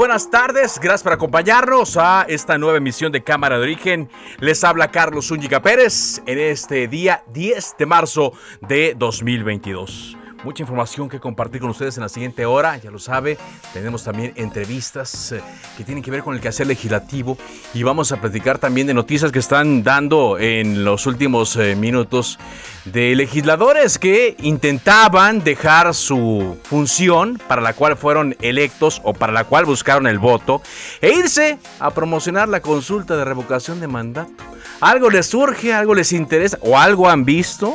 Buenas tardes, gracias por acompañarnos a esta nueva emisión de Cámara de Origen. Les habla Carlos Zúñiga Pérez en este día 10 de marzo de 2022 mucha información que compartir con ustedes en la siguiente hora, ya lo sabe. Tenemos también entrevistas eh, que tienen que ver con el quehacer legislativo y vamos a platicar también de noticias que están dando en los últimos eh, minutos de legisladores que intentaban dejar su función para la cual fueron electos o para la cual buscaron el voto e irse a promocionar la consulta de revocación de mandato. Algo les surge, algo les interesa o algo han visto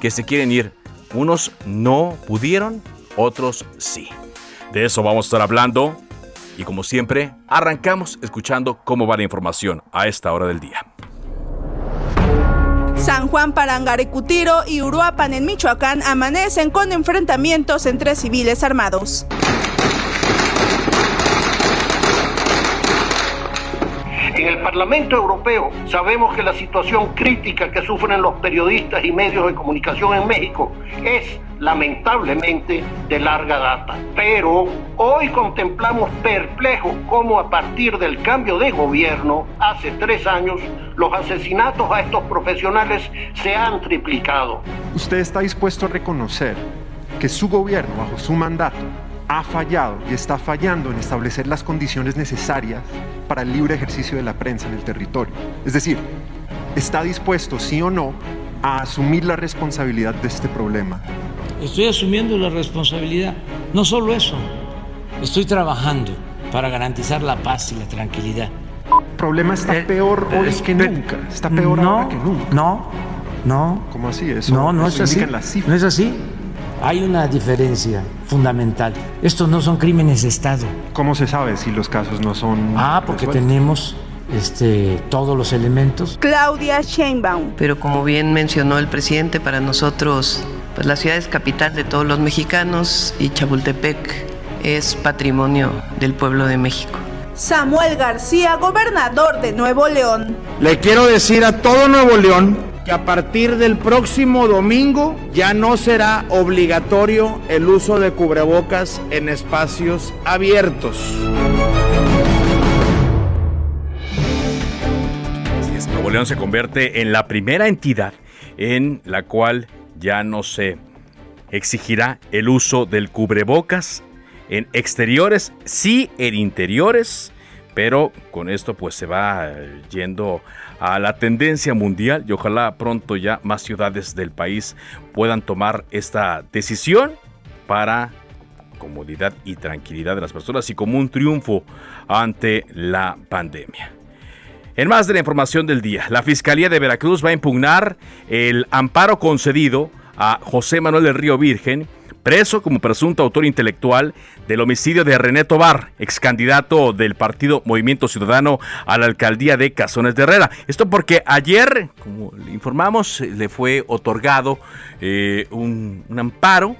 que se quieren ir unos no pudieron, otros sí. De eso vamos a estar hablando y como siempre, arrancamos escuchando cómo va la información a esta hora del día. San Juan Parangarecutiro y Uruapan en Michoacán amanecen con enfrentamientos entre civiles armados. Parlamento Europeo sabemos que la situación crítica que sufren los periodistas y medios de comunicación en México es lamentablemente de larga data. Pero hoy contemplamos perplejos cómo a partir del cambio de gobierno hace tres años los asesinatos a estos profesionales se han triplicado. ¿Usted está dispuesto a reconocer que su gobierno bajo su mandato ha fallado y está fallando en establecer las condiciones necesarias para el libre ejercicio de la prensa en el territorio. Es decir, está dispuesto, sí o no, a asumir la responsabilidad de este problema. Estoy asumiendo la responsabilidad. No solo eso, estoy trabajando para garantizar la paz y la tranquilidad. El problema está eh, peor hoy eh, que nunca. Está peor ahora que nunca. No, no. ¿Cómo así? Eso, no, no es así. No es así. Hay una diferencia fundamental. Estos no son crímenes de Estado. ¿Cómo se sabe si los casos no son... Ah, porque tenemos este, todos los elementos. Claudia Sheinbaum. Pero como bien mencionó el presidente, para nosotros pues la ciudad es capital de todos los mexicanos y Chapultepec es patrimonio del pueblo de México. Samuel García, gobernador de Nuevo León. Le quiero decir a todo Nuevo León a partir del próximo domingo ya no será obligatorio el uso de cubrebocas en espacios abiertos. Nuevo León se convierte en la primera entidad en la cual ya no se exigirá el uso del cubrebocas en exteriores, sí en interiores, pero con esto pues se va yendo a la tendencia mundial y ojalá pronto ya más ciudades del país puedan tomar esta decisión para comodidad y tranquilidad de las personas y como un triunfo ante la pandemia. En más de la información del día, la Fiscalía de Veracruz va a impugnar el amparo concedido a José Manuel del Río Virgen preso como presunto autor intelectual del homicidio de René Tobar, ex candidato del partido Movimiento Ciudadano a la alcaldía de Cazones de Herrera. Esto porque ayer, como le informamos, le fue otorgado eh, un, un amparo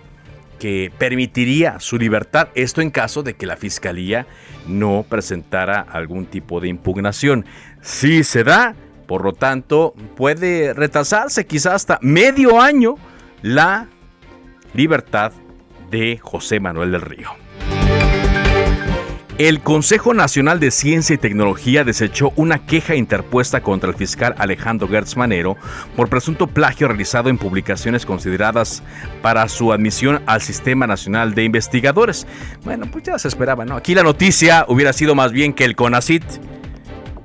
que permitiría su libertad, esto en caso de que la fiscalía no presentara algún tipo de impugnación. Si se da, por lo tanto, puede retrasarse quizás hasta medio año la libertad de José Manuel del Río. El Consejo Nacional de Ciencia y Tecnología desechó una queja interpuesta contra el fiscal Alejandro Gertz Manero por presunto plagio realizado en publicaciones consideradas para su admisión al Sistema Nacional de Investigadores. Bueno, pues ya se esperaba, ¿no? Aquí la noticia hubiera sido más bien que el CONACIT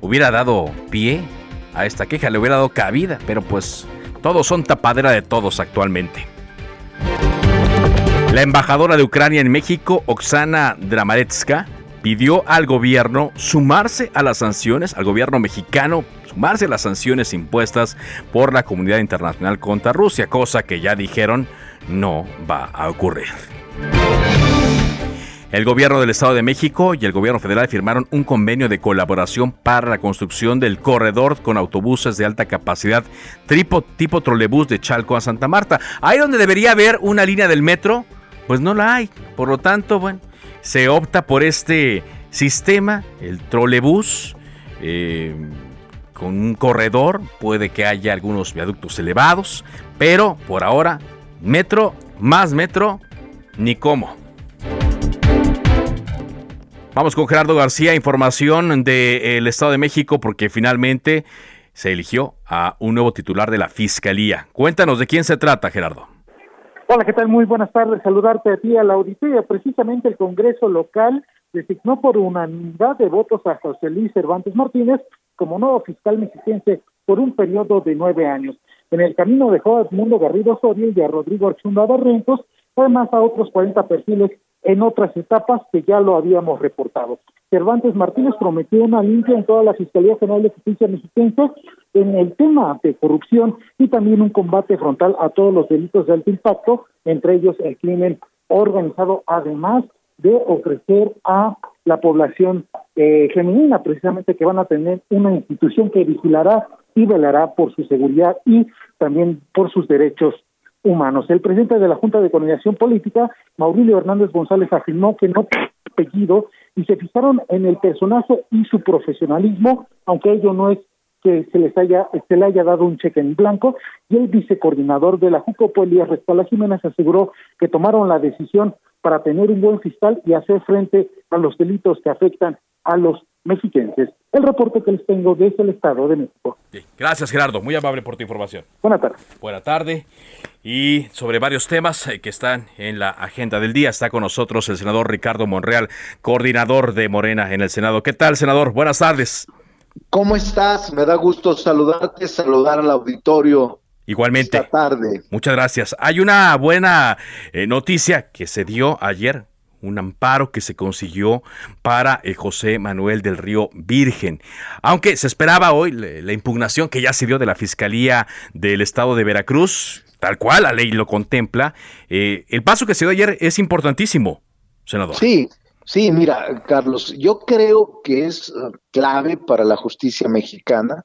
hubiera dado pie a esta queja, le hubiera dado cabida, pero pues todos son tapadera de todos actualmente. La embajadora de Ucrania en México, Oksana Dramaretska, pidió al gobierno sumarse a las sanciones, al gobierno mexicano, sumarse a las sanciones impuestas por la comunidad internacional contra Rusia, cosa que ya dijeron no va a ocurrir. El gobierno del Estado de México y el gobierno federal firmaron un convenio de colaboración para la construcción del corredor con autobuses de alta capacidad tipo, tipo trolebús de Chalco a Santa Marta. Ahí donde debería haber una línea del metro, pues no la hay. Por lo tanto, bueno, se opta por este sistema, el trolebús, eh, con un corredor, puede que haya algunos viaductos elevados, pero por ahora, metro, más metro, ni cómo. Vamos con Gerardo García, información del Estado de México, porque finalmente se eligió a un nuevo titular de la Fiscalía. Cuéntanos de quién se trata, Gerardo. Hola, ¿qué tal? Muy buenas tardes. Saludarte a ti, a la auditoría. Precisamente el Congreso local designó por unanimidad de votos a José Luis Cervantes Martínez como nuevo fiscal mexiquense por un periodo de nueve años. En el camino dejó a Edmundo Garrido Soria y a Rodrigo Archunda Barrientos, además a otros 40 perfiles en otras etapas que ya lo habíamos reportado. Cervantes Martínez prometió una limpia en toda la Fiscalía General de Justicia Mexiquense en el tema de corrupción y también un combate frontal a todos los delitos de alto impacto, entre ellos el crimen organizado, además de ofrecer a la población eh, femenina, precisamente que van a tener una institución que vigilará y velará por su seguridad y también por sus derechos humanos. El presidente de la Junta de Coordinación Política, Maurilio Hernández González, afirmó que no apellido y se fijaron en el personaje y su profesionalismo, aunque ello no es que se les haya se le haya dado un cheque en blanco y el vicecoordinador de la JUCOPO, Elías Rescala Jiménez, aseguró que tomaron la decisión para tener un buen fiscal y hacer frente a los delitos que afectan a los mexiquenses. El reporte que les tengo desde el Estado de México. Gracias, Gerardo. Muy amable por tu información. Buenas tardes. Buenas tardes. Y sobre varios temas eh, que están en la agenda del día, está con nosotros el senador Ricardo Monreal, coordinador de Morena en el Senado. ¿Qué tal, senador? Buenas tardes. ¿Cómo estás? Me da gusto saludarte, saludar al auditorio. Igualmente. Esta tarde. Muchas gracias. Hay una buena eh, noticia que se dio ayer, un amparo que se consiguió para el José Manuel del Río Virgen. Aunque se esperaba hoy la impugnación que ya se dio de la Fiscalía del Estado de Veracruz, tal cual la ley lo contempla, eh, el paso que se dio ayer es importantísimo, senador. Sí, sí, mira, Carlos, yo creo que es uh, clave para la justicia mexicana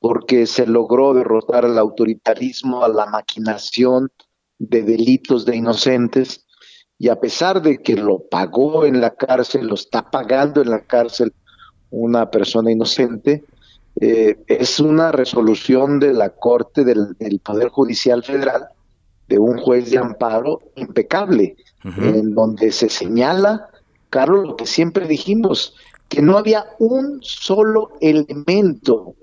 porque se logró derrotar al autoritarismo, a la maquinación de delitos de inocentes y a pesar de que lo pagó en la cárcel, lo está pagando en la cárcel una persona inocente, eh, es una resolución de la Corte del, Poder Judicial Federal, de un juez de amparo impecable, en donde se señala, Carlos, lo que siempre dijimos, que no había un solo elemento.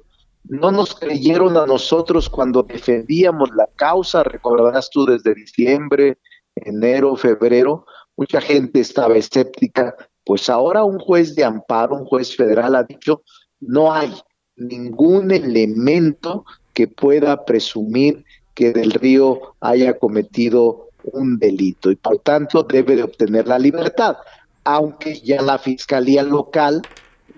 No nos creyeron a nosotros cuando defendíamos la causa, recordarás tú desde diciembre, enero, febrero, mucha gente estaba escéptica, pues ahora un juez de amparo, un juez federal ha dicho, no hay ningún elemento que pueda presumir que Del Río haya cometido un delito y por tanto debe de obtener la libertad, aunque ya la Fiscalía Local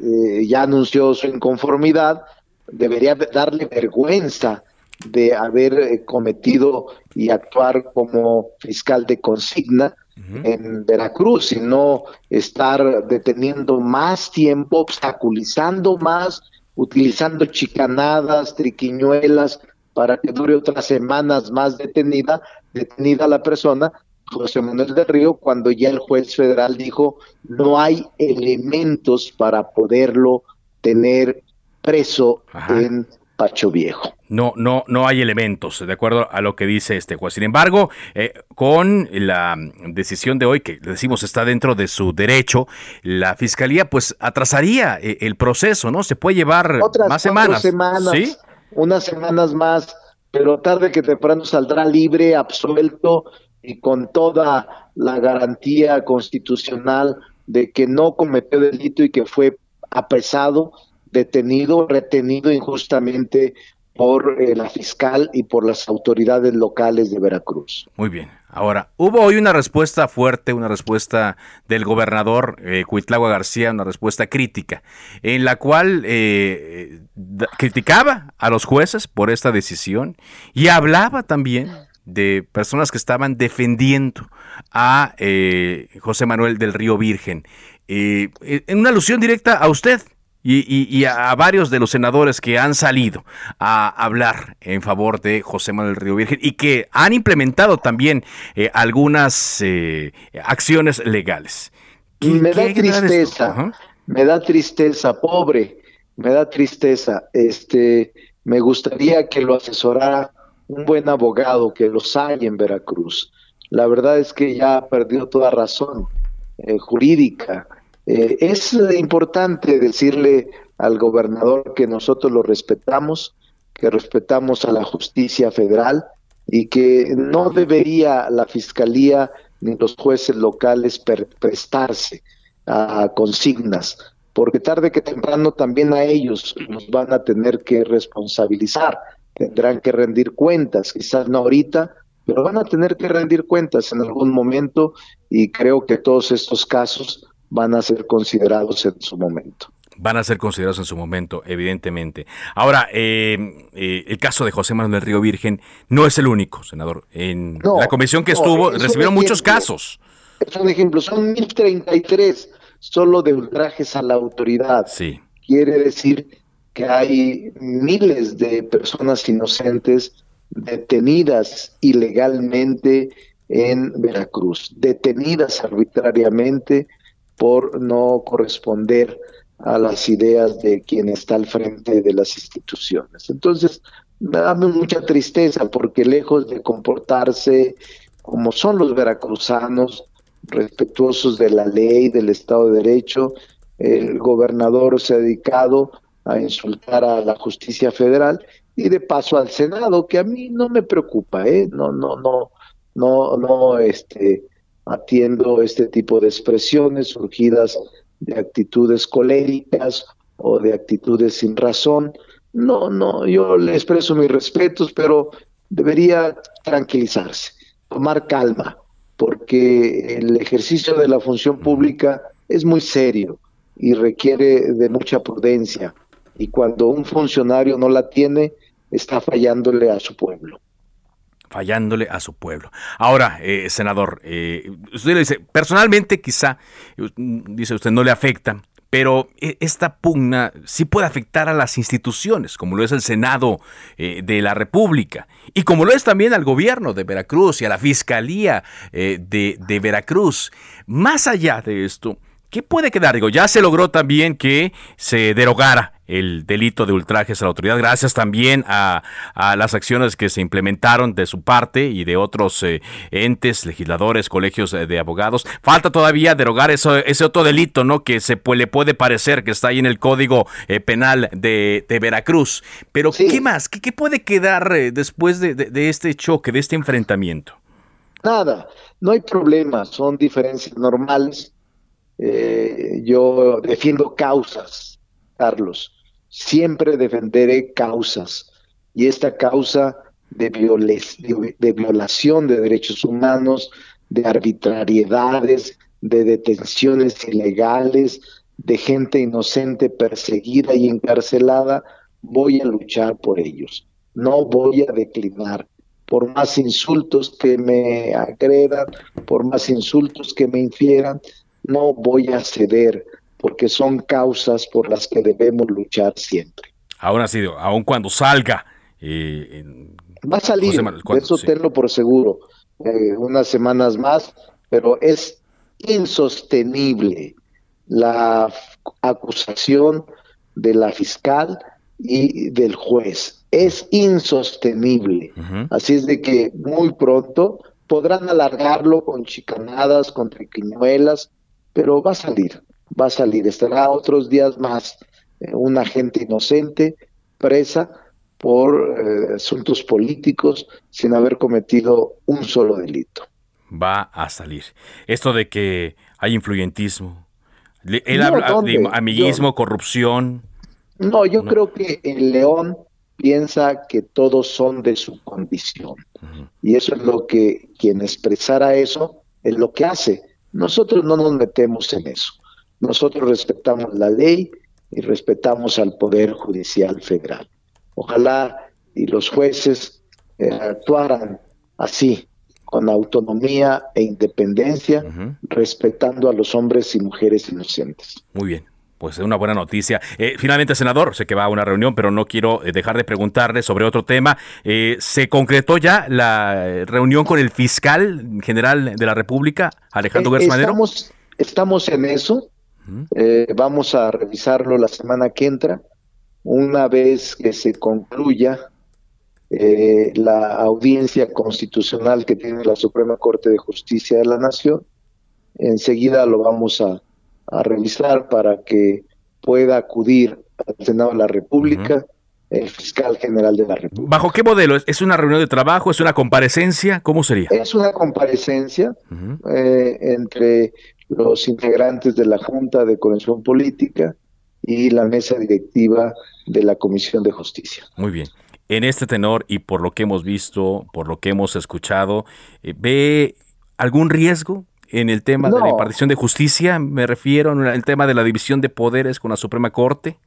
eh, ya anunció su inconformidad, debería darle vergüenza de haber eh, cometido y actuar como fiscal de consigna en Veracruz, y no estar deteniendo más tiempo, obstaculizando más, utilizando chicanadas, triquiñuelas, para que dure otras semanas más detenida, detenida la persona, José Manuel del Río, cuando ya el juez federal dijo no hay elementos para poderlo tener preso en Pacho Viejo. No, no, no hay elementos, de acuerdo a lo que dice este juez. Sin embargo, eh, con la decisión de hoy, que decimos está dentro de su derecho, la fiscalía pues atrasaría eh, el proceso, ¿no? Se puede llevar más semanas. semanas ¿sí? Unas semanas más, pero tarde que temprano saldrá libre, absuelto y con toda la garantía constitucional de que no cometió delito y que fue apresado, detenido, retenido injustamente por eh, la fiscal y por las autoridades locales de Veracruz. Muy bien. Ahora, hubo hoy una respuesta fuerte, una respuesta del gobernador eh, Cuitlagua García, una respuesta crítica, en la cual eh, criticaba a los jueces por esta decisión y hablaba también de personas que estaban defendiendo a eh, José Manuel del Río Virgen, en una alusión directa a usted, y, a, varios de los senadores que han salido a hablar en favor de José Manuel Río Virgen y que han implementado también eh, algunas eh, acciones legales. Me da tristeza, me da tristeza, pobre, me da tristeza. Este, me gustaría que lo asesorara un buen abogado, que los hay en Veracruz. La verdad es que ya perdió toda razón eh, jurídica eh, es importante decirle al gobernador que nosotros lo respetamos, que respetamos a la justicia federal y que no debería la fiscalía ni los jueces locales prestarse a consignas, porque tarde que temprano también a ellos nos van a tener que responsabilizar, tendrán que rendir cuentas, quizás no ahorita, pero van a tener que rendir cuentas en algún momento y creo que todos estos casos van a ser considerados en su momento. Van a ser considerados en su momento, evidentemente. Ahora, eh, eh, el caso de José Manuel Río Virgen no es el único, senador. En la comisión que estuvo recibieron muchos casos. Es un ejemplo, son 1033 solo de ultrajes a la autoridad. Sí. Quiere decir que hay miles de personas inocentes detenidas ilegalmente en Veracruz, detenidas arbitrariamente por no corresponder a las ideas de quien está al frente de las instituciones. Entonces, me da mucha tristeza porque lejos de comportarse como son los veracruzanos, respetuosos de la ley, del Estado de Derecho, el gobernador se ha dedicado a insultar a la justicia federal y de paso al Senado, que a mí no me preocupa, ¿eh? No, no, no, no, no, este, atiendo este tipo de expresiones surgidas de actitudes coléricas o de actitudes sin razón. No, no, yo le expreso mis respetos, pero debería tranquilizarse, tomar calma, porque el ejercicio de la función pública es muy serio y requiere de mucha prudencia. Y cuando un funcionario no la tiene, está fallándole a su pueblo fallándole a su pueblo. Ahora, eh, senador, eh, usted le dice, personalmente quizá, dice usted, no le afecta, pero eh, esta pugna sí puede afectar a las instituciones, como lo es el Senado de la República, y como lo es también al gobierno de Veracruz y a la Fiscalía de Veracruz. Más allá de esto, ¿qué puede quedar? Digo, ya se logró también que se derogara el delito de ultrajes a la autoridad, gracias también a, las acciones que se implementaron de su parte y de otros eh, entes, legisladores, colegios eh, de abogados. Falta todavía derogar eso, ese otro delito, ¿no? Que se le puede parecer que está ahí en el Código eh, Penal de, Veracruz. Pero, ¿qué más? ¿Qué, puede quedar después de, este choque, de este enfrentamiento? Nada, no hay problema, son diferencias normales. Yo defiendo causas, Carlos siempre defenderé causas y esta causa de, de, violación de derechos humanos, de arbitrariedades, de detenciones ilegales, de gente inocente perseguida y encarcelada, voy a luchar por ellos. No voy a declinar. Por más insultos que me agredan, por más insultos que me infieran, no voy a ceder porque son causas por las que debemos luchar siempre. Aún así, aun cuando salga. Eh, Va a salir, eso tenlo por seguro, eh, unas semanas más, pero es insostenible la acusación de la fiscal y del juez. Es insostenible. Así es de que muy pronto podrán alargarlo con chicanadas, con triquiñuelas, pero va a salir, va a salir. Estará otros días más eh, una gente inocente presa por eh, asuntos políticos sin haber cometido un solo delito. Va a salir. Esto de que hay influyentismo, él habla de amiguismo, corrupción. No, yo creo que el León piensa que todos son de su condición. Y eso es lo que quien expresara eso es lo que hace. Nosotros no nos metemos en eso. Nosotros respetamos la ley y respetamos al Poder Judicial Federal. Ojalá y los jueces eh, actuaran así, con autonomía e independencia, respetando a los hombres y mujeres inocentes. Muy bien. Pues es una buena noticia. Eh, finalmente, senador, sé que va a una reunión, pero no quiero eh, dejar de preguntarle sobre otro tema. ¿Se concretó ya la reunión con el fiscal general de la República, Alejandro Gertz Estamos, estamos en eso. vamos a revisarlo la semana que entra una vez que se concluya eh, la audiencia constitucional que tiene la Suprema Corte de Justicia de la Nación, enseguida lo vamos a, revisar para que pueda acudir al Senado de la República. el fiscal general de la República. ¿Bajo qué modelo? ¿Es una reunión de trabajo? ¿Es una comparecencia? ¿Cómo sería? Es una comparecencia eh, entre los integrantes de la Junta de Conexión Política y la mesa directiva de la Comisión de Justicia. Muy bien. En este tenor y por lo que hemos visto, por lo que hemos escuchado, eh, ¿ve algún riesgo en el tema de la impartición de justicia? Me refiero al tema de la división de poderes con la Suprema Corte.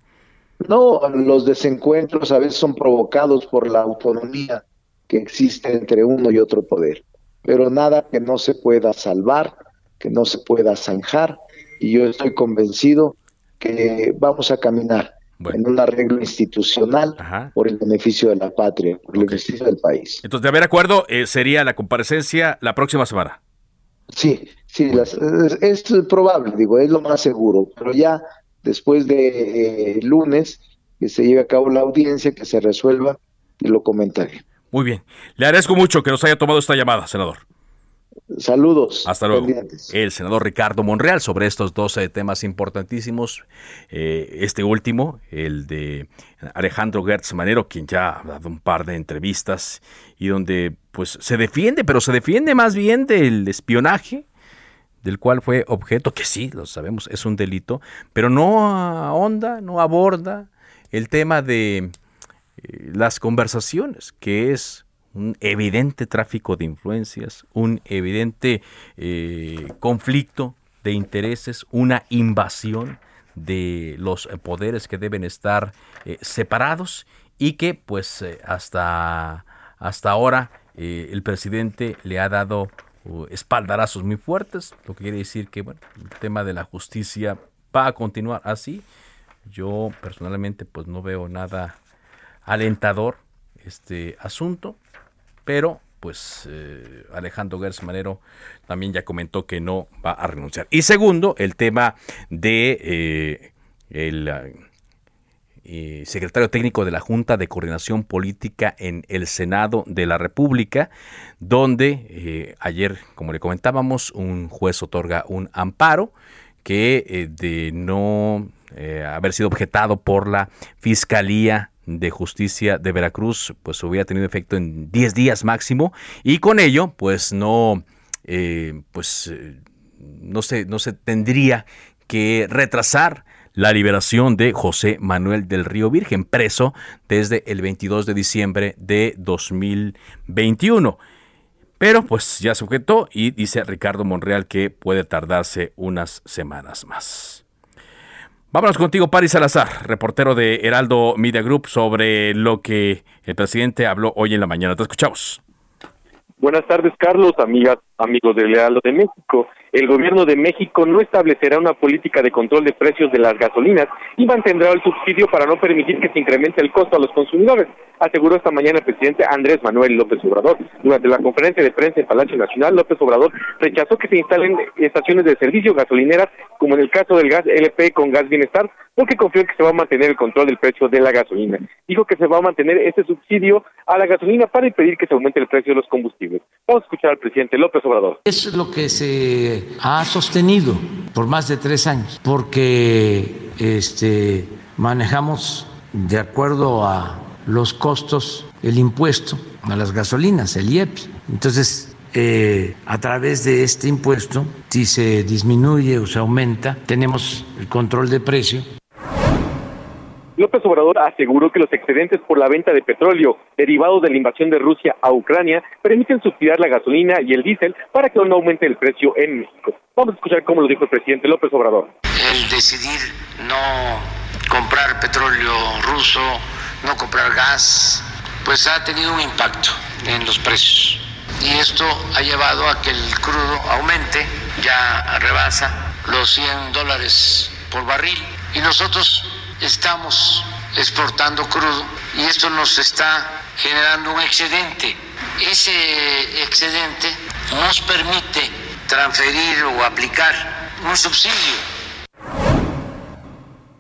No, los desencuentros a veces son provocados por la autonomía que existe entre uno y otro poder, pero nada que no se pueda salvar, que no se pueda zanjar, y yo estoy convencido que vamos a caminar en un arreglo institucional por el beneficio de la patria, por el beneficio del país. Entonces, de haber acuerdo, eh, sería la comparecencia la próxima semana. Sí, sí, es, probable, digo, es lo más seguro, pero ya después de eh, lunes que se lleve a cabo la audiencia, que se resuelva y lo comentaré. Muy bien, le agradezco mucho que nos haya tomado esta llamada, senador. Saludos. Hasta luego. El senador Ricardo Monreal sobre estos 12 temas importantísimos. Eh, este último, el de Alejandro Gertz Manero, quien ya ha dado un par de entrevistas y donde pues se defiende, pero se defiende más bien del espionaje del cual fue objeto, que sí, lo sabemos, es un delito, pero no ahonda, no aborda el tema de eh, las conversaciones, que es un evidente tráfico de influencias, un evidente eh, conflicto de intereses, una invasión de los poderes que deben estar eh, separados y que pues eh, hasta, hasta ahora el presidente le ha dado uh, espaldarazos muy fuertes, lo que quiere decir que bueno, el tema de la justicia va a continuar así. Yo personalmente pues no veo nada alentador este asunto pero pues eh, Alejandro Gertz Manero también ya comentó que no va a renunciar. Y segundo, el tema de eh, el eh, secretario técnico de la Junta de Coordinación Política en el Senado de la República, donde ayer, como le comentábamos, un juez otorga un amparo que de no haber sido objetado por la Fiscalía de Justicia de Veracruz pues hubiera tenido efecto en 10 días máximo y con ello pues no eh, pues eh, no se no se tendría que retrasar la liberación de José Manuel del Río Virgen, preso desde el 22 de diciembre de 2021. Pero pues ya se objetó y dice Ricardo Monreal que puede tardarse unas semanas más. Vámonos contigo, Paris Salazar, reportero de Heraldo Media Group, sobre lo que el presidente habló hoy en la mañana. Te escuchamos. Buenas tardes, Carlos, amigas, amigos del Heraldo de México. el gobierno de México no establecerá una política de control de precios de las gasolinas y mantendrá el subsidio para no permitir que se incremente el costo a los consumidores, aseguró esta mañana el presidente Andrés Manuel López Obrador. Durante la conferencia de prensa en Palacio Nacional, López Obrador rechazó que se instalen estaciones de servicio gasolineras, como en el caso del gas LP con gas bienestar, porque confió en que se va a mantener el control del precio de la gasolina. Dijo que se va a mantener este subsidio a la gasolina para impedir que se aumente el precio de los combustibles. Vamos a escuchar al presidente López Obrador. Es lo que se ha sostenido por más de tres años, porque este, manejamos de acuerdo a los costos el impuesto a las gasolinas, el IEPS. Entonces, eh, a través de este impuesto, si se disminuye o se aumenta, tenemos el control de precio López Obrador aseguró que los excedentes por la venta de petróleo derivados de la invasión de Rusia a Ucrania permiten subsidiar la gasolina y el diésel para que no aumente el precio en México. Vamos a escuchar cómo lo dijo el presidente López Obrador. El decidir no comprar petróleo ruso, no comprar gas, pues ha tenido un impacto en los precios. Y esto ha llevado a que el crudo aumente, ya rebasa los 100 dólares por barril. Y nosotros estamos exportando crudo y esto nos está generando un excedente. Ese excedente nos permite transferir o aplicar un subsidio.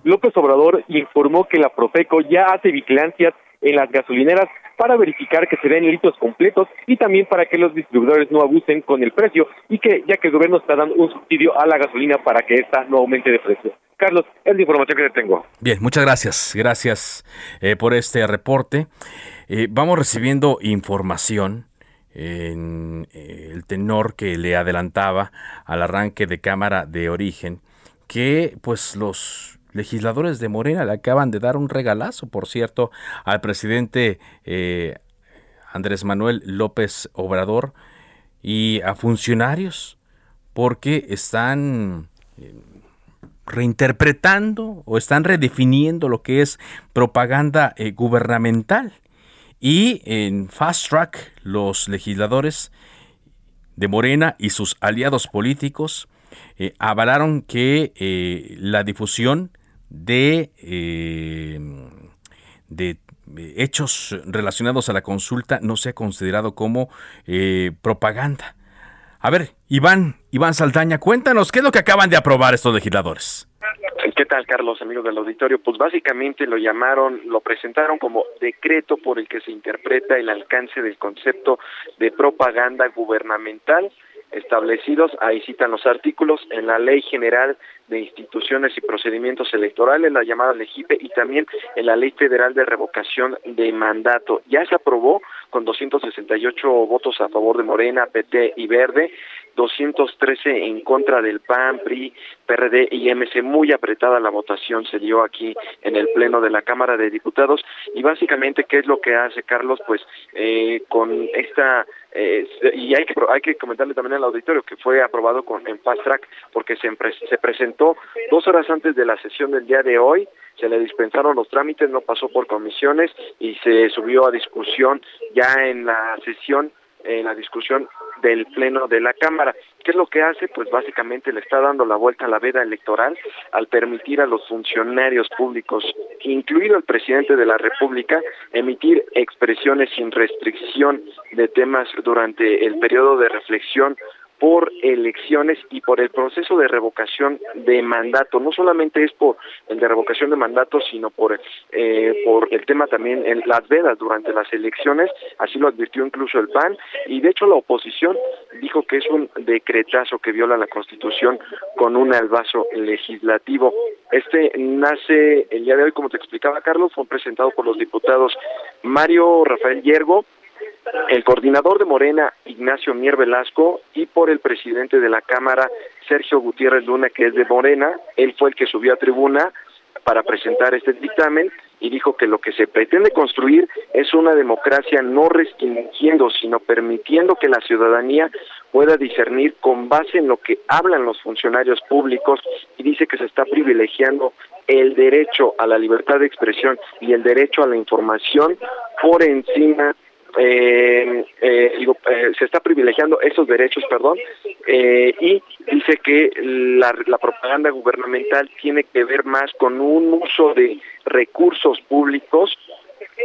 López Obrador informó que la Profeco ya hace vigilancias en las gasolineras para verificar que se den litros completos y también para que los distribuidores no abusen con el precio y que ya que el gobierno está dando un subsidio a la gasolina para que ésta no aumente de precio. Carlos, es la información que tengo. Bien, muchas gracias. Gracias eh, por este reporte. Eh, vamos recibiendo información en eh, el tenor que le adelantaba al arranque de Cámara de Origen, que pues los legisladores de Morena le acaban de dar un regalazo, por cierto, al presidente Andrés Manuel López Obrador y a funcionarios, porque están reinterpretando o están redefiniendo lo que es propaganda eh, gubernamental. Y en Fast Track, los legisladores de Morena y sus aliados políticos eh, avalaron que eh, la difusión de, de hechos relacionados a la consulta no sea considerado como propaganda. A ver, Iván, Iván Saldaña, cuéntanos, ¿qué es lo que acaban de aprobar estos legisladores? ¿Qué tal, Carlos, amigos del auditorio? Pues básicamente lo llamaron, lo presentaron como decreto por el que se interpreta el alcance del concepto de propaganda gubernamental establecidos, ahí citan los artículos, en la Ley General de Instituciones y Procedimientos Electorales, la llamada LEGIPE, y también en la Ley Federal de Revocación de Mandato. Ya se aprobó con 268 votos a favor de Morena, PT y Verde, 213 en contra del PAN, PRI, PRD y MC. Muy apretada la votación se dio aquí en el Pleno de la Cámara de Diputados. Y básicamente, ¿qué es lo que hace Carlos? Pues eh, con esta eh, y hay que hay que comentarle también al auditorio que fue aprobado con en fast track porque se, se presentó dos horas antes de la sesión del día de hoy se le dispensaron los trámites no pasó por comisiones y se subió a discusión ya en la sesión en la discusión del Pleno de la Cámara. ¿Qué es lo que hace? Pues básicamente le está dando la vuelta a la veda electoral al permitir a los funcionarios públicos, incluido el presidente de la República, emitir expresiones sin restricción de temas durante el periodo de reflexión por elecciones y por el proceso de revocación de mandato. No solamente es por el de revocación de mandato, sino por, eh, por el tema también en las vedas durante las elecciones, así lo advirtió incluso el PAN, y de hecho la oposición dijo que es un decretazo que viola la Constitución con un albazo legislativo. Este nace el día de hoy, como te explicaba Carlos, fue presentado por los diputados Mario Rafael Yergo, el coordinador de Morena, Ignacio Mier Velasco, y por el presidente de la Cámara, Sergio Gutiérrez Luna, que es de Morena. Él fue el que subió a tribuna para presentar este dictamen y dijo que lo que se pretende construir es una democracia no restringiendo, sino permitiendo que la ciudadanía pueda discernir con base en lo que hablan los funcionarios públicos y dice que se está privilegiando el derecho a la libertad de expresión y el derecho a la información por encima eh, eh, eh, se está privilegiando esos derechos, perdón, y dice que la, la, propaganda gubernamental tiene que ver más con un uso de recursos públicos,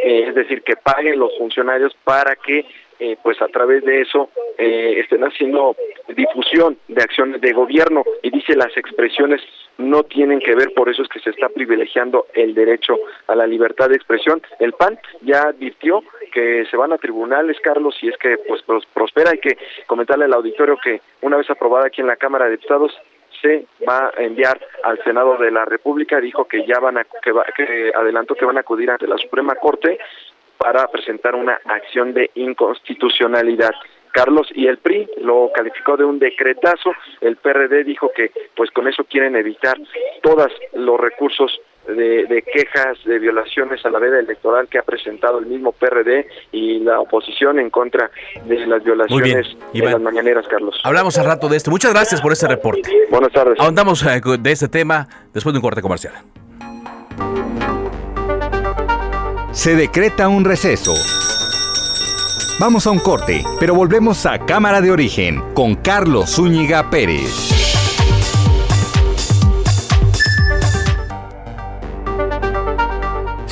es decir, que paguen los funcionarios para que eh, pues a través de eso eh, estén haciendo difusión de acciones de gobierno y dice las expresiones no tienen que ver, por eso es que se está privilegiando el derecho a la libertad de expresión. El PAN ya advirtió que se van a tribunales, Carlos, y es que pues prospera. Hay que comentarle al auditorio que una vez aprobada aquí en la Cámara de Diputados se va a enviar al Senado de la República. Dijo que ya van a que, va, que adelantó que van a acudir ante la Suprema Corte para presentar una acción de inconstitucionalidad. Carlos y el PRI lo calificó de un decretazo, el PRD dijo que pues con eso quieren evitar todos los recursos de, quejas de violaciones a la veda electoral que ha presentado el mismo PRD y la oposición en contra de las violaciones de las mañaneras, Carlos. Hablamos al rato de esto. Muchas gracias por este reporte. Buenas tardes. Ahondamos eh, de este tema después de un corte comercial. Se decreta un receso. Vamos a un corte, pero volvemos a Cámara de Origen con Carlos Zúñiga Pérez.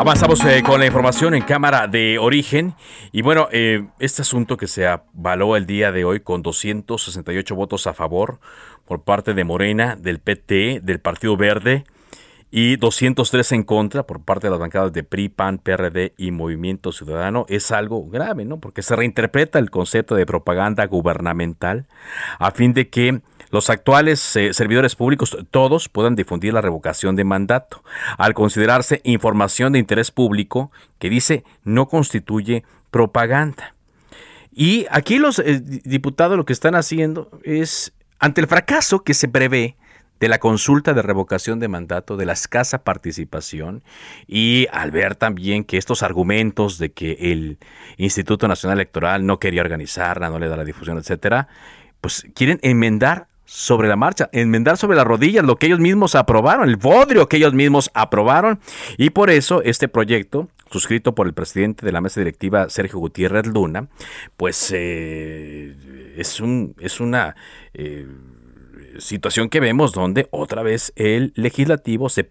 Avanzamos eh, con la información en cámara de origen. Y bueno, eh, este asunto que se avaló el día de hoy con 268 votos a favor, por parte de Morena, del PT, del Partido Verde y 203 en contra por parte de las bancadas de PRI, PAN, PRD y Movimiento Ciudadano es algo grave, ¿no? Porque se reinterpreta el concepto de propaganda gubernamental a fin de que los actuales eh, servidores públicos todos puedan difundir la revocación de mandato, al considerarse información de interés público que dice no constituye propaganda. Y aquí los eh, diputados lo que están haciendo es ante el fracaso que se prevé de la consulta de revocación de mandato, de la escasa participación y al ver también que estos argumentos de que el Instituto Nacional Electoral no quería organizarla, no le da la difusión, etcétera, pues quieren enmendar sobre la marcha, enmendar sobre las rodillas lo que ellos mismos aprobaron, el bodrio que ellos mismos aprobaron. Y por eso este proyecto suscrito por el presidente de la mesa directiva Sergio Gutiérrez Luna, pues eh, es, un, es una eh, situación que vemos donde otra vez el legislativo se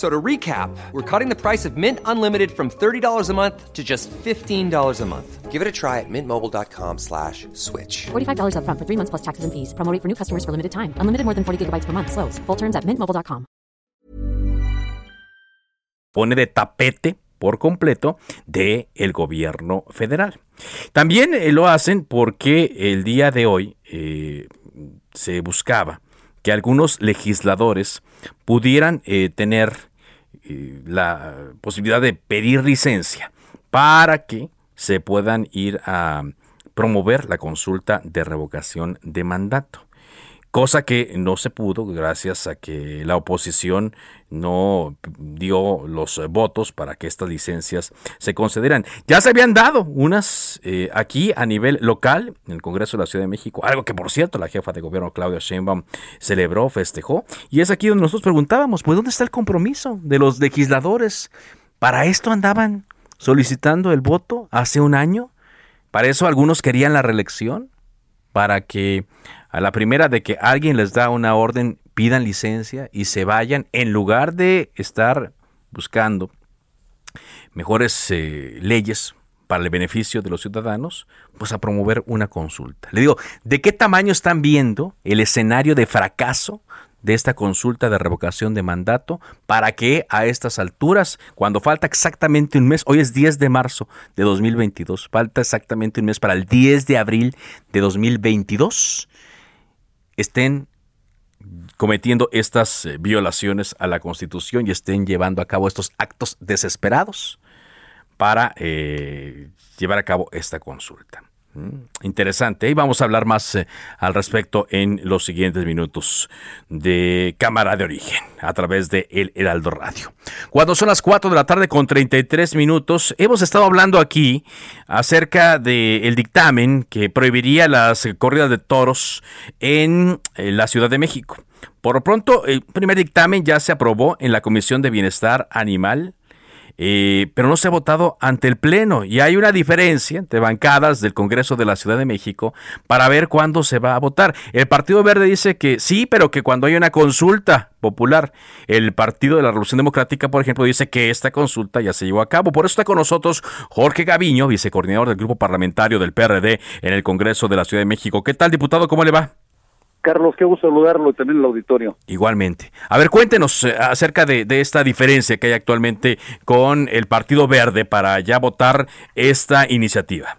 So to recap, we're cutting the price of Mint Unlimited from $30 a month to just $15 a month. Give it a try at mintmobile.com slash switch. $45 up front for three months plus taxes and fees. Promo for new customers for limited time. Unlimited more than 40 gigabytes per month. Slows. Full terms at mintmobile.com. Pone de tapete por completo de el gobierno federal. También eh, lo hacen porque el día de hoy eh, se buscaba que algunos legisladores pudieran eh, tener la posibilidad de pedir licencia para que se puedan ir a promover la consulta de revocación de mandato cosa que no se pudo gracias a que la oposición no dio los votos para que estas licencias se concedieran. Ya se habían dado unas eh, aquí a nivel local, en el Congreso de la Ciudad de México, algo que por cierto la jefa de gobierno Claudia Sheinbaum celebró, festejó, y es aquí donde nosotros preguntábamos, pues ¿dónde está el compromiso de los legisladores? ¿Para esto andaban solicitando el voto hace un año? ¿Para eso algunos querían la reelección? ¿Para que a la primera de que alguien les da una orden, pidan licencia y se vayan en lugar de estar buscando mejores eh, leyes para el beneficio de los ciudadanos, pues a promover una consulta. Le digo, ¿de qué tamaño están viendo el escenario de fracaso de esta consulta de revocación de mandato para que a estas alturas, cuando falta exactamente un mes, hoy es 10 de marzo de 2022, falta exactamente un mes para el 10 de abril de 2022, estén cometiendo estas eh, violaciones a la Constitución y estén llevando a cabo estos actos desesperados para eh, llevar a cabo esta consulta. Mm, interesante. Y vamos a hablar más eh, al respecto en los siguientes minutos de Cámara de Origen a través de El Heraldo Radio. Cuando son las 4 de la tarde con 33 minutos, hemos estado hablando aquí acerca del dictamen que prohibiría las corridas de toros en la Ciudad de México. Por lo pronto, el primer dictamen ya se aprobó en la Comisión de Bienestar Animal eh, pero no se ha votado ante el Pleno y hay una diferencia entre bancadas del Congreso de la Ciudad de México para ver cuándo se va a votar. El Partido Verde dice que sí, pero que cuando hay una consulta popular, el Partido de la Revolución Democrática, por ejemplo, dice que esta consulta ya se llevó a cabo. Por eso está con nosotros Jorge Gaviño, vicecoordinador del grupo parlamentario del PRD en el Congreso de la Ciudad de México. ¿Qué tal, diputado? ¿Cómo le va? Carlos, qué gusto saludarlo también en el auditorio. Igualmente. A ver, cuéntenos eh, acerca de, esta diferencia que hay actualmente con el Partido Verde para ya votar esta iniciativa.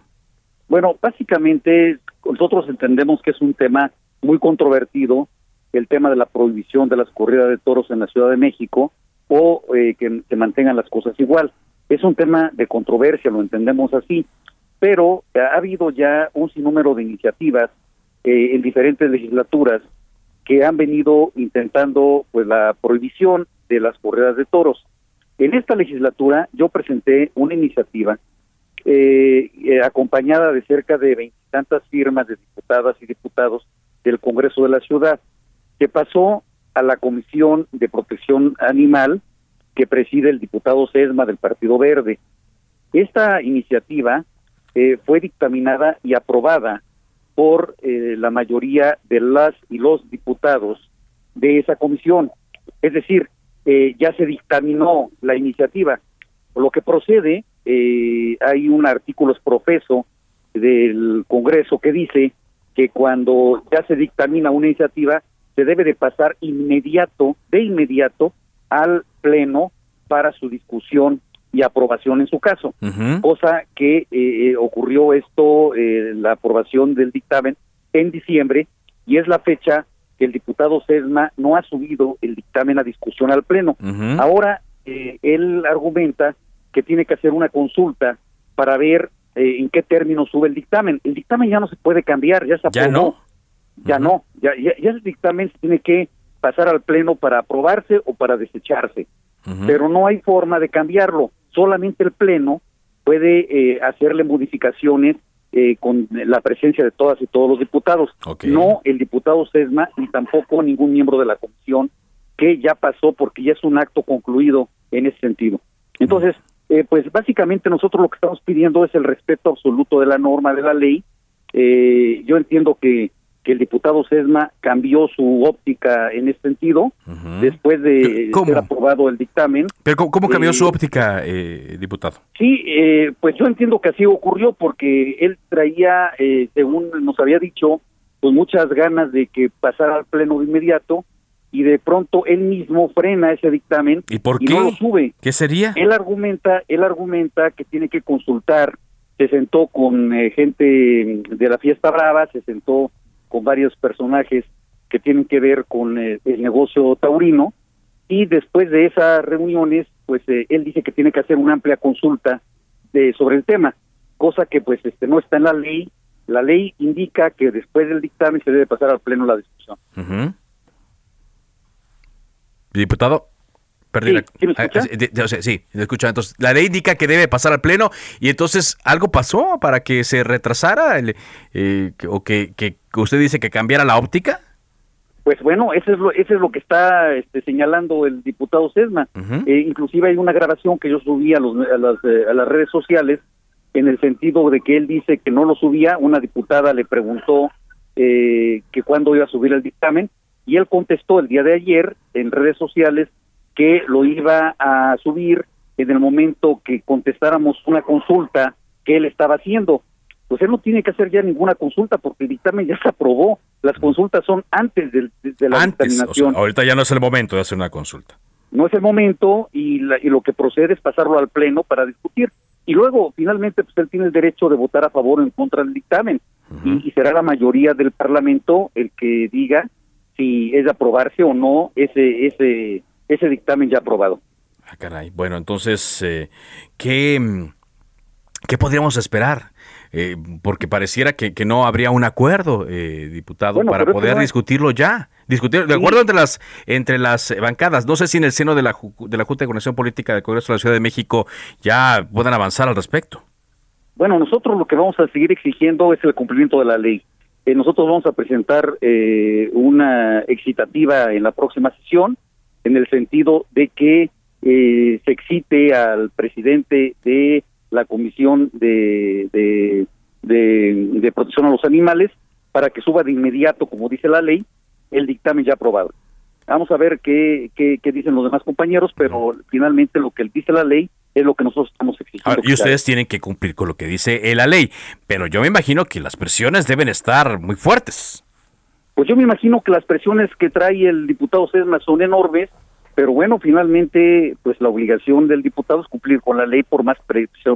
Bueno, básicamente nosotros entendemos que es un tema muy controvertido, el tema de la prohibición de las corridas de toros en la Ciudad de México o eh, que se mantengan las cosas igual. Es un tema de controversia, lo entendemos así, pero ha habido ya un sinnúmero de iniciativas eh, en diferentes legislaturas que han venido intentando pues la prohibición de las corridas de toros. En esta legislatura yo presenté una iniciativa eh, eh, acompañada de cerca de veintitantas firmas de diputadas y diputados del Congreso de la Ciudad, que pasó a la Comisión de Protección Animal que preside el diputado Sesma del Partido Verde. Esta iniciativa fue dictaminada y aprobada por eh, la mayoría de las y los diputados de esa comisión. Es decir, eh, ya se dictaminó la iniciativa. Lo que procede, eh, hay un artículo profeso del Congreso que dice que cuando ya se dictamina una iniciativa, se debe de pasar inmediato, de inmediato, al Pleno para su discusión y aprobación en su caso, cosa que eh, eh, ocurrió esto, eh, la aprobación del dictamen en diciembre y es la fecha que el diputado Sesma no ha subido el dictamen a discusión al Pleno. Ahora, él argumenta que tiene que hacer una consulta para ver en qué términos sube el dictamen. El dictamen ya no se puede cambiar, ya se aprobó. ¿Ya no? Ya no, ya, ya, ya el dictamen tiene que pasar al Pleno para aprobarse o para desecharse, pero no hay forma de cambiarlo solamente el Pleno puede eh, hacerle modificaciones eh, con la presencia de todas y todos los diputados. No el diputado Sesma ni tampoco ningún miembro de la comisión que ya pasó porque ya es un acto concluido en ese sentido. Entonces, eh, pues básicamente nosotros lo que estamos pidiendo es el respeto absoluto de la norma de la ley. yo entiendo que que el diputado Sesma cambió su óptica en ese sentido después de ser aprobado el dictamen. ¿Pero cómo, cambió su eh, óptica, eh, diputado? Sí, eh, pues yo entiendo que así ocurrió porque él traía, según nos había dicho, pues muchas ganas de que pasara al pleno de inmediato y de pronto él mismo frena ese dictamen y, por qué? no lo sube. ¿Qué sería? Él argumenta, él argumenta que tiene que consultar, se sentó con gente de la fiesta brava, se sentó con varios personajes que tienen que ver con eh, el negocio taurino. Y después de esas reuniones pues eh, él dice que tiene que hacer una amplia consulta de, sobre el tema cosa que pues este no está en la ley. La ley indica que después del dictamen se debe pasar al pleno la discusión. Diputado Perdí sí, sí, escucha. Entonces, la ley indica que debe pasar al Pleno y entonces algo pasó para que se retrasara eh, o que, que, usted dice que cambiara la óptica. Pues bueno, eso es lo, eso es lo que está este, señalando el diputado Sesma. Eh, inclusive hay una grabación que yo subí a, los, a, las, eh, a las redes sociales en el sentido de que él dice que no lo subía. Una diputada le preguntó que cuándo iba a subir el dictamen y él contestó el día de ayer en redes sociales que lo iba a subir en el momento que contestáramos una consulta que él estaba haciendo. pues él no tiene que hacer ya ninguna consulta porque el dictamen ya se aprobó. Las consultas son antes de, de la antes, ahorita ya no es el momento de hacer una consulta. No es el momento y, y lo que procede es pasarlo al pleno para discutir. Y luego, finalmente, pues él tiene el derecho de votar a favor o en contra del dictamen. y, y, será la mayoría del Parlamento el que diga si es de aprobarse o no ese, ese, ese dictamen ya aprobado. Ah, caray. Bueno, entonces, eh, ¿qué, ¿qué podríamos esperar? Eh, porque pareciera que, que, no habría un acuerdo, eh, diputado, bueno, para poder no discutirlo ya. Discutir, de acuerdo entre las entre las bancadas. No sé si en el seno de la, de la Junta de Coordinación Política del Congreso de la Ciudad de México ya puedan avanzar al respecto. Bueno, nosotros lo que vamos a seguir exigiendo es el cumplimiento de la ley. Eh, nosotros vamos a presentar eh, una excitativa en la próxima sesión, en el sentido de que eh, se excite al presidente de la Comisión de, de, Protección a los Animales para que suba de inmediato, como dice la ley, el dictamen ya aprobado. Vamos a ver qué, qué, qué dicen los demás compañeros, pero finalmente lo que dice la ley es lo que nosotros estamos exigiendo. Y ustedes tienen que cumplir con lo que dice la ley, pero yo me imagino que las presiones deben estar muy fuertes. Pues yo me imagino que las presiones que trae el diputado Sesma son enormes, pero bueno, finalmente, pues la obligación del diputado es cumplir con la ley por más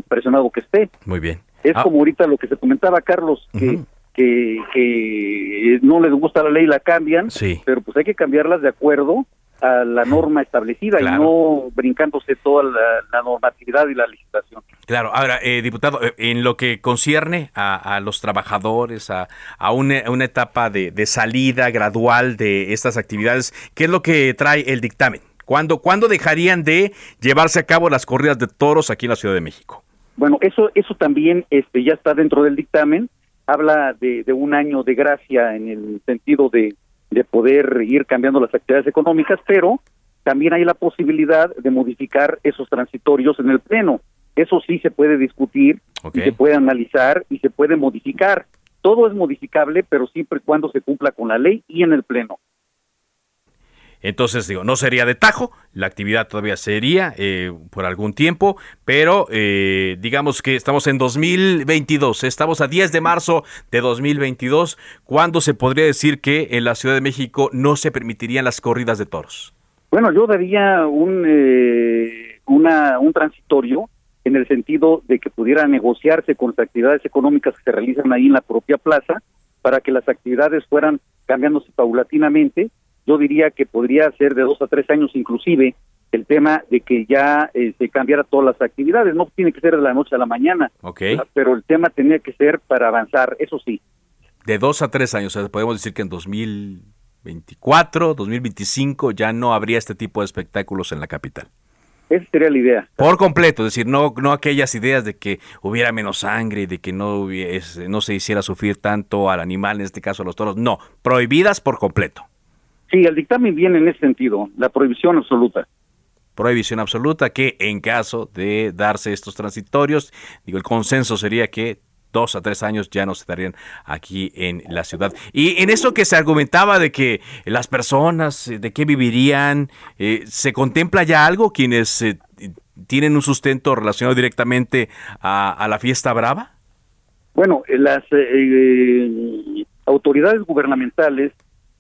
presionado que esté. Muy bien. Es ah. como ahorita lo que se comentaba, Carlos, que, uh -huh. que, que, no les gusta la ley, la cambian, sí. pero pues hay que cambiarlas de acuerdo a la norma establecida claro. y no brincándose toda la, la, normatividad y la legislación. Claro, ahora, eh, diputado, en lo que concierne a, a los trabajadores, a, a una, una, etapa de, de, salida gradual de estas actividades, ¿qué es lo que trae el dictamen? ¿Cuándo, ¿Cuándo dejarían de llevarse a cabo las corridas de toros aquí en la Ciudad de México? Bueno, eso, eso también este, ya está dentro del dictamen. Habla de, de un año de gracia en el sentido de de poder ir cambiando las actividades económicas, pero también hay la posibilidad de modificar esos transitorios en el Pleno. Eso sí se puede discutir, okay. y se puede analizar y se puede modificar. Todo es modificable, pero siempre y cuando se cumpla con la ley y en el Pleno. Entonces, digo, no sería de tajo, la actividad todavía sería eh, por algún tiempo, pero eh, digamos que estamos en 2022, estamos a 10 de marzo de 2022, ¿cuándo se podría decir que en la Ciudad de México no se permitirían las corridas de toros? Bueno, yo daría un, eh, un transitorio en el sentido de que pudiera negociarse con las actividades económicas que se realizan ahí en la propia plaza para que las actividades fueran cambiándose paulatinamente yo diría que podría ser de dos a tres años inclusive el tema de que ya eh, se cambiara todas las actividades, no tiene que ser de la noche a la mañana, okay. pero el tema tenía que ser para avanzar, eso sí. De dos a tres años, o sea, podemos decir que en 2024, 2025 ya no habría este tipo de espectáculos en la capital. Esa sería la idea. Por completo, es decir, no, no aquellas ideas de que hubiera menos sangre y de que no, hubiese, no se hiciera sufrir tanto al animal, en este caso a los toros, no, prohibidas por completo. Sí, el dictamen viene en ese sentido, la prohibición absoluta. Prohibición absoluta que en caso de darse estos transitorios, digo, el consenso sería que dos a tres años ya no se darían aquí en la ciudad. Y en eso que se argumentaba de que las personas, de qué vivirían, eh, ¿se contempla ya algo quienes eh, tienen un sustento relacionado directamente a, a la fiesta brava? Bueno, las eh, autoridades gubernamentales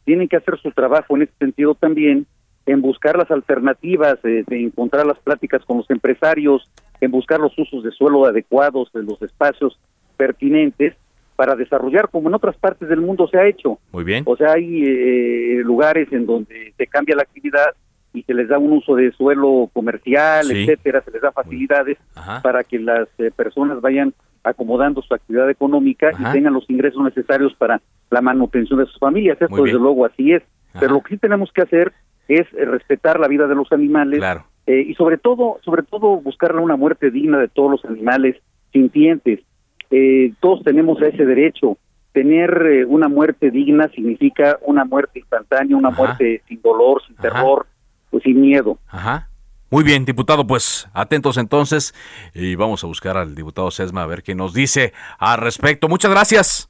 tienen que hacer su trabajo en este sentido también, en buscar las alternativas, eh, de encontrar las pláticas con los empresarios, en buscar los usos de suelo adecuados, de los espacios pertinentes, para desarrollar como en otras partes del mundo se ha hecho. Muy bien. O sea, hay eh, lugares en donde se cambia la actividad y se les da un uso de suelo comercial, Sí. etcétera, se les da facilidades para que las eh, personas vayan acomodando su actividad económica Ajá. y tengan los ingresos necesarios para la manutención de sus familias. Esto, desde luego, así es. Pero lo que sí tenemos que hacer es eh, respetar la vida de los animales Claro. eh, y sobre todo, sobre todo buscarle una muerte digna de todos los animales sintientes. Eh, todos tenemos ese derecho. Tener eh, una muerte digna significa una muerte instantánea, una Ajá. muerte sin dolor, sin Ajá. terror, pues sin miedo. Ajá. Muy bien, diputado, pues atentos entonces y vamos a buscar al diputado Sesma a ver qué nos dice al respecto. Muchas gracias.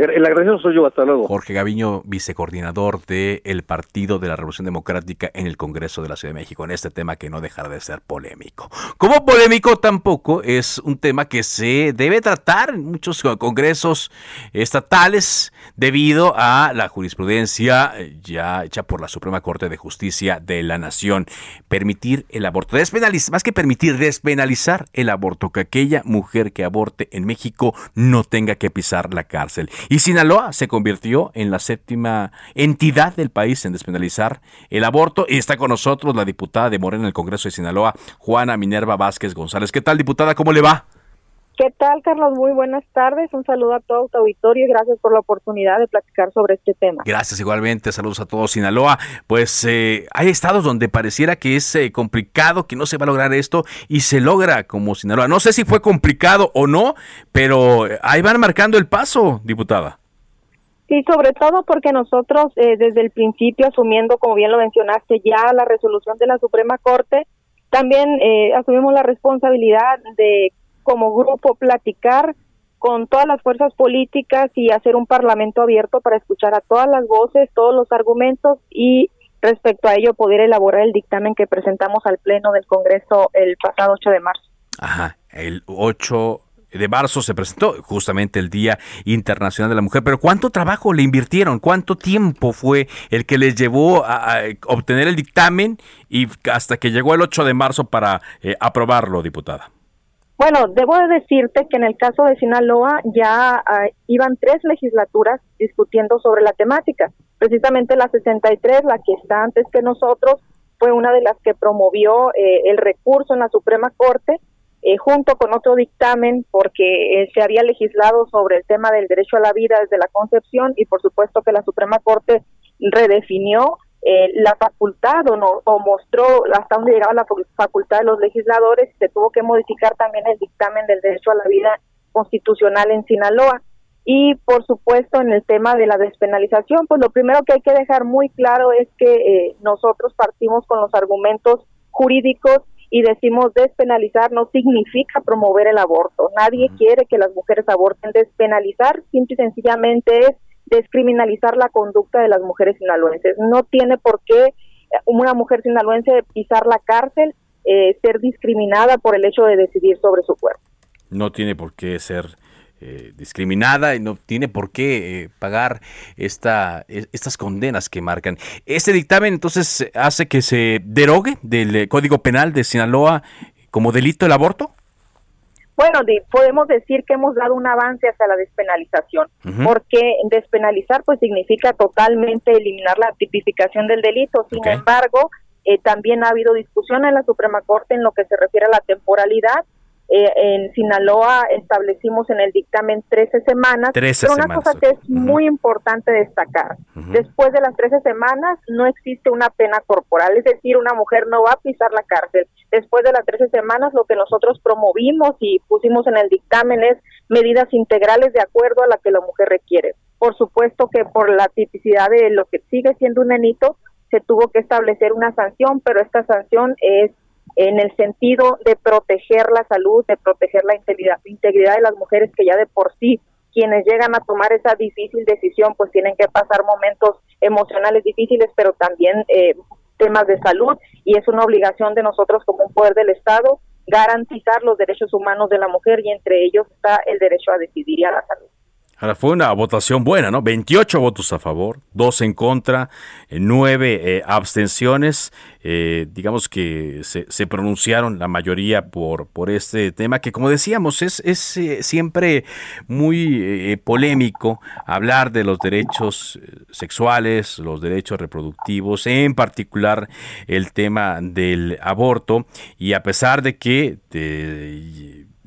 El agradecido soy yo, hasta luego. Jorge Gaviño, vicecoordinador del Partido de la Revolución Democrática en el Congreso de la Ciudad de México, en este tema que no dejará de ser polémico. Como polémico tampoco es un tema que se debe tratar en muchos congresos estatales debido a la jurisprudencia eh, ya hecha por la Suprema Corte de Justicia de la Nación. Permitir el aborto, despenalizar, más que permitir, despenalizar el aborto, que aquella mujer que aborte en México no tenga que pisar la cárcel. Y Sinaloa se convirtió en la séptima entidad del país en despenalizar el aborto. Y está con nosotros la diputada de Morena en el Congreso de Sinaloa, Juana Minerva Vázquez González. ¿Qué tal, diputada? ¿Cómo le va? ¿Qué tal, Carlos? Muy buenas tardes. Un saludo a todo tu auditorio y gracias por la oportunidad de platicar sobre este tema. Gracias igualmente. Saludos a todos, Sinaloa. Pues eh, hay estados donde pareciera que es eh, complicado, que no se va a lograr esto y se logra como Sinaloa. No sé si fue complicado o no, pero eh, ahí van marcando el paso, diputada. Sí, sobre todo porque nosotros desde el principio, asumiendo, como bien lo mencionaste, ya la resolución de la Suprema Corte, también asumimos la responsabilidad de como grupo platicar con todas las fuerzas políticas y hacer un parlamento abierto para escuchar a todas las voces, todos los argumentos y respecto a ello poder elaborar el dictamen que presentamos al Pleno del Congreso el pasado 8 de marzo. Ajá, el 8 de marzo se presentó justamente el Día Internacional de la Mujer, pero ¿cuánto trabajo le invirtieron? ¿Cuánto tiempo fue el que les llevó a, obtener el dictamen y hasta que llegó el 8 de marzo para eh, aprobarlo, diputada? Bueno, debo de decirte que en el caso de Sinaloa ya ah, iban tres legislaturas discutiendo sobre la temática. Precisamente la 63, la que está antes que nosotros, fue una de las que promovió eh, el recurso en la Suprema Corte, eh, junto con otro dictamen, porque eh, se había legislado sobre el tema del derecho a la vida desde la concepción y por supuesto que la Suprema Corte redefinió eh, la facultad o, no, o mostró hasta dónde llegaba la facultad de los legisladores, se tuvo que modificar también el dictamen del derecho a la vida constitucional en Sinaloa. Y por supuesto en el tema de la despenalización, pues lo primero que hay que dejar muy claro es que eh, nosotros partimos con los argumentos jurídicos y decimos despenalizar no significa promover el aborto. Nadie quiere que las mujeres aborten. Despenalizar simple y sencillamente es descriminalizar la conducta de las mujeres sinaloenses. No tiene por qué una mujer sinaloense pisar la cárcel, eh, ser discriminada por el hecho de decidir sobre su cuerpo. No tiene por qué ser eh, discriminada y no tiene por qué eh, pagar esta, estas condenas que marcan. Este dictamen entonces hace que se derogue del Código Penal de Sinaloa como delito el aborto. Bueno, podemos decir que hemos dado un avance hacia la despenalización, porque despenalizar pues significa totalmente eliminar la tipificación del delito. Sin embargo, eh, también ha habido discusión en la Suprema Corte en lo que se refiere a la temporalidad eh, en Sinaloa establecimos en el dictamen 13 semanas, pero una cosa que es muy importante destacar, después de las 13 semanas no existe una pena corporal, es decir, una mujer no va a pisar la cárcel. Después de las 13 semanas lo que nosotros promovimos y pusimos en el dictamen es medidas integrales de acuerdo a la que la mujer requiere. Por supuesto que por la tipicidad de lo que sigue siendo un enito, se tuvo que establecer una sanción, pero esta sanción es en el sentido de proteger la salud, de proteger la integridad, de las mujeres que ya de por sí quienes llegan a tomar esa difícil decisión pues tienen que pasar momentos emocionales difíciles, pero también eh, temas de salud y es una obligación de nosotros como un poder del Estado garantizar los derechos humanos de la mujer y entre ellos está el derecho a decidir y a la salud. Ahora fue una votación buena, ¿no? 28 votos a favor, 2 en contra, 9 eh, eh, abstenciones. Eh, digamos que se, pronunciaron la mayoría por, por este tema, que como decíamos, es, es siempre muy polémico hablar de los derechos sexuales, los derechos reproductivos, en particular el tema del aborto. Y a pesar de que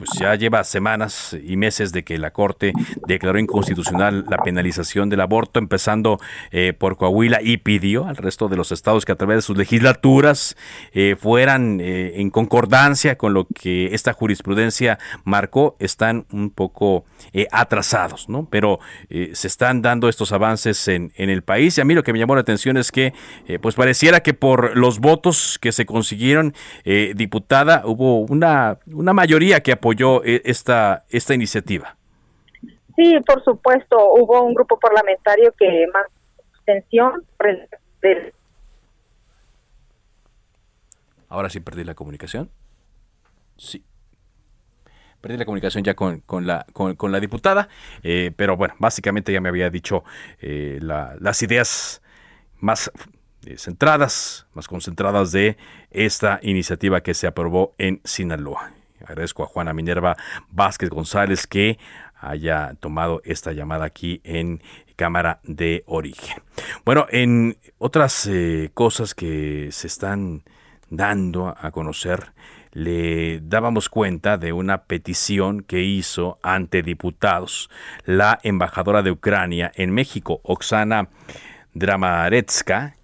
pues ya lleva semanas y meses de que la Corte declaró inconstitucional la penalización del aborto, empezando eh, por Coahuila y pidió al resto de los estados que a través de sus legislaturas eh, fueran eh, en concordancia con lo que esta jurisprudencia marcó, están un poco atrasados, ¿no? Pero se están dando estos avances en, en, el país y a mí lo que me llamó la atención es que pues pareciera que por los votos que se consiguieron, diputada, hubo una, una mayoría que apoyó apoyó eh, esta, esta iniciativa. Sí, por supuesto, hubo un grupo parlamentario que más tensión Ahora sí perdí la comunicación. Sí. Perdí la comunicación ya con, la, con, la diputada, eh, pero bueno, básicamente ya me había dicho eh, las ideas más eh, centradas, más concentradas de esta iniciativa que se aprobó en Sinaloa. Agradezco a Juana Minerva Vázquez González que haya tomado esta llamada aquí en Cámara de Origen. Bueno, en otras cosas que se están dando a conocer, le dábamos cuenta de una petición que hizo ante diputados la embajadora de Ucrania en México, Oksana Dramaretska,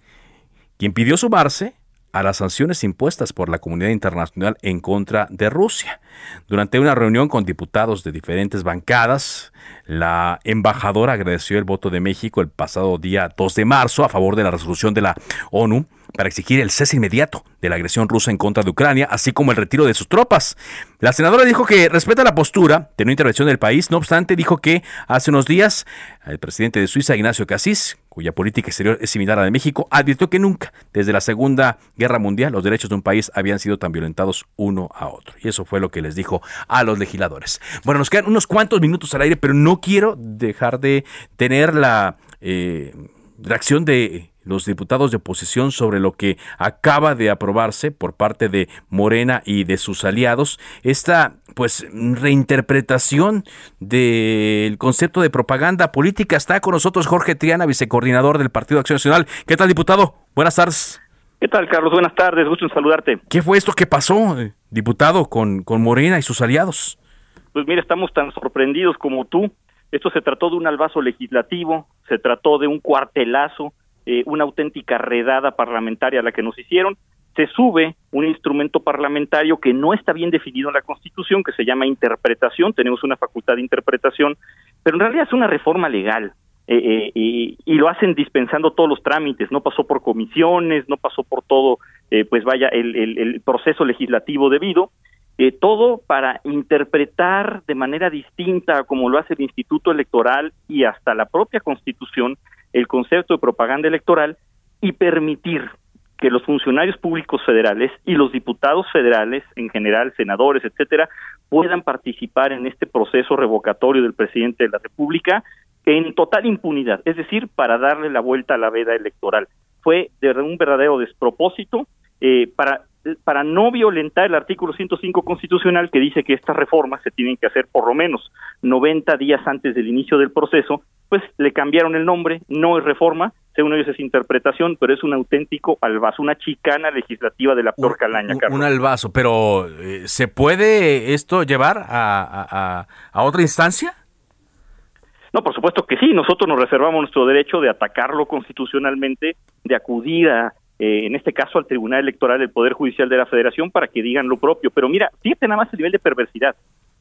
quien pidió sumarse a las sanciones impuestas por la comunidad internacional en contra de Rusia. Durante una reunión con diputados de diferentes bancadas, la embajadora agradeció el voto de México el pasado día 2 de marzo a favor de la resolución de la ONU para exigir el cese inmediato de la agresión rusa en contra de Ucrania, así como el retiro de sus tropas. La senadora dijo que respeta la postura de no intervención del país, no obstante dijo que hace unos días el presidente de Suiza, Ignacio Cassis, cuya política exterior es similar a la de México, advirtió que nunca, desde la Segunda Guerra Mundial, los derechos de un país habían sido tan violentados uno a otro. Y eso fue lo que les dijo a los legisladores. Bueno, nos quedan unos cuantos minutos al aire, pero no quiero dejar de tener la eh, reacción de los diputados de oposición sobre lo que acaba de aprobarse por parte de Morena y de sus aliados, esta pues reinterpretación del concepto de propaganda política. Está con nosotros Jorge Triana, vicecoordinador del Partido Acción Nacional. ¿Qué tal, diputado? Buenas tardes. ¿Qué tal, Carlos? Buenas tardes, gusto en saludarte. ¿Qué fue esto que pasó, eh, diputado, con, con Morena y sus aliados? Pues mira, estamos tan sorprendidos como tú. Esto se trató de un albazo legislativo, se trató de un cuartelazo, eh, una auténtica redada parlamentaria la que nos hicieron, se sube un instrumento parlamentario que no está bien definido en la Constitución, que se llama interpretación, tenemos una facultad de interpretación, pero en realidad es una reforma legal. Eh, eh, y, lo hacen dispensando todos los trámites, no pasó por comisiones, no pasó por todo, pues vaya, el, el, proceso legislativo debido, todo para interpretar de manera distinta, como lo hace el Instituto Electoral y hasta la propia Constitución, el concepto de propaganda electoral y permitir que los funcionarios públicos federales y los diputados federales, en general senadores, etcétera, puedan participar en este proceso revocatorio del presidente de la República en total impunidad, es decir, para darle la vuelta a la veda electoral. Fue de un verdadero despropósito eh, para para no violentar el artículo 105 constitucional que dice que estas reformas se tienen que hacer por lo menos 90 días antes del inicio del proceso, pues le cambiaron el nombre, no es reforma, según ellos es interpretación, pero es un auténtico albazo, una chicana legislativa de la peor calaña, Un albazo, pero eh, ¿se puede esto llevar a, a otra instancia? No, por supuesto que sí. Nosotros nos reservamos nuestro derecho de atacarlo constitucionalmente, de acudir a eh, en este caso al Tribunal Electoral del Poder Judicial de la Federación para que digan lo propio. Pero mira, fíjate nada más el nivel de perversidad.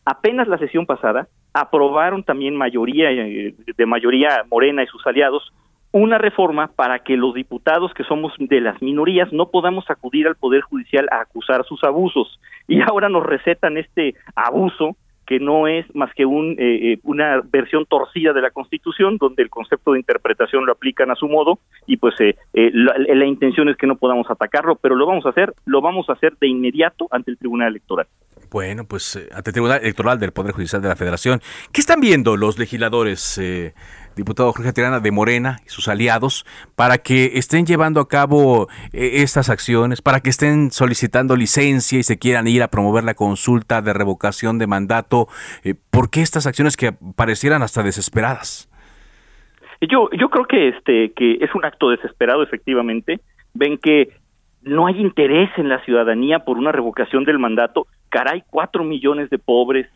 Apenas la sesión pasada aprobaron también mayoría eh, de mayoría Morena y sus aliados una reforma para que los diputados que somos de las minorías no podamos acudir al Poder Judicial a acusar sus abusos. Y ahora nos recetan este abuso que no es más que un, eh, eh, una versión torcida de la Constitución, donde el concepto de interpretación lo aplican a su modo y pues eh, la, intención es que no podamos atacarlo, pero lo vamos a hacer, lo vamos a hacer de inmediato ante el Tribunal Electoral. Bueno, pues ante el Tribunal Electoral del Poder Judicial de la Federación, ¿qué están viendo los legisladores? Diputado Jorge Tirana de Morena y sus aliados para que estén llevando a cabo eh, estas acciones, para que estén solicitando licencia y se quieran ir a promover la consulta de revocación de mandato. Eh, ¿Por qué estas acciones que parecieran hasta desesperadas? Yo, yo creo que este que es un acto desesperado, efectivamente. Ven que no hay interés en la ciudadanía por una revocación del mandato. Caray, cuatro millones de pobres,